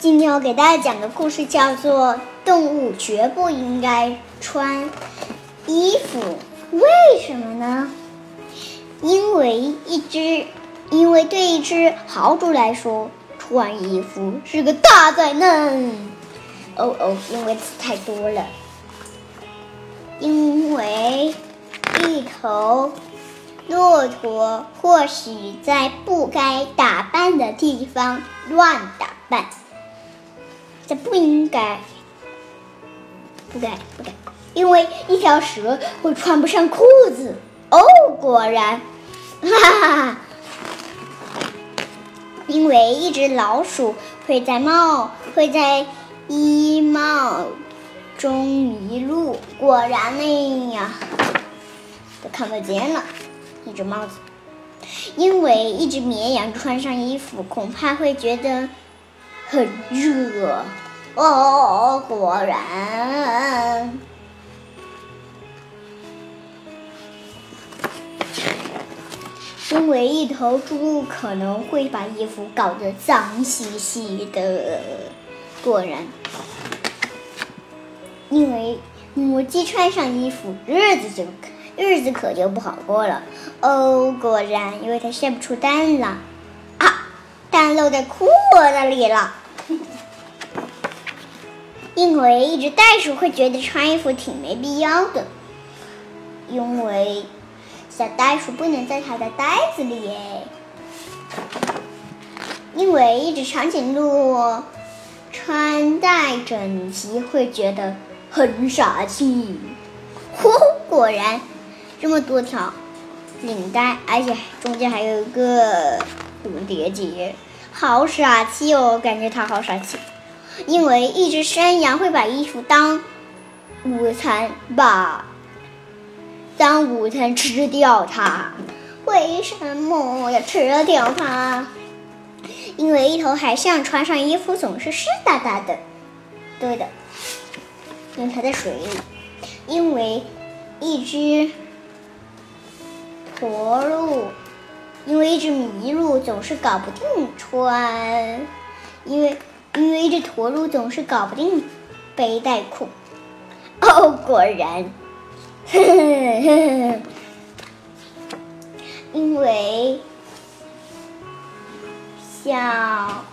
今天我给大家讲的故事叫做《动物绝不应该穿衣服》，为什么呢？因为一只，因为对一只豪猪来说，穿衣服是个大灾难。哦哦，因为太多了。因为一头骆驼或许在不该打扮的地方乱打扮。这不应该，不该，不该，因为一条蛇会穿不上裤子。哦，果然，哈哈哈！因为一只老鼠会在帽会在衣帽中迷路。果然呢呀，都看不见了，一只帽子。因为一只绵羊穿上衣服，恐怕会觉得。很热哦，果然。因为一头猪可能会把衣服搞得脏兮兮的，果然。因为母鸡穿上衣服，日子就日子可就不好过了哦，果然，因为它生不出蛋了啊，蛋漏在裤子里了。因为一只袋鼠会觉得穿衣服挺没必要的，因为小袋鼠不能在它的袋子里耶。因为一只长颈鹿穿戴整齐会觉得很傻气。嚯，果然这么多条领带，而且中间还有一个蝴蝶结，好傻气哦！感觉它好傻气。因为一只山羊会把衣服当午餐，把当午餐吃掉它。为什么要吃掉它？因为一头海象穿上衣服总是湿哒哒的。对的，因为它在水里。因为一只驼鹿，因为一只麋鹿总是搞不定穿，因为。因为一只驼鹿总是搞不定背带裤，哦，果然，因为小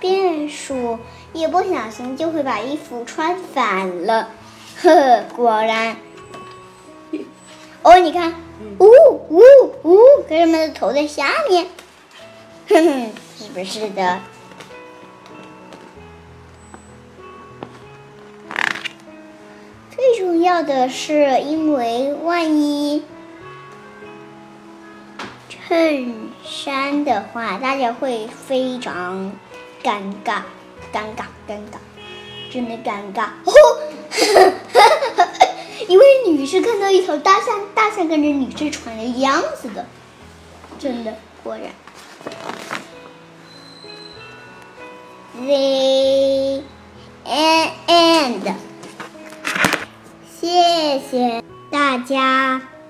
变鼠一不小心就会把衣服穿反了，呵呵，果然，哦，你看。呜呜呜！可是们的头在下面，哼哼，是不是的？最重要的是，因为万一衬衫的话，大家会非常尴尬，尴尬，尴尬，真的尴尬。一位女士看到一头大象，大象跟着女士穿的样子的，真的果然。The end，谢谢大家。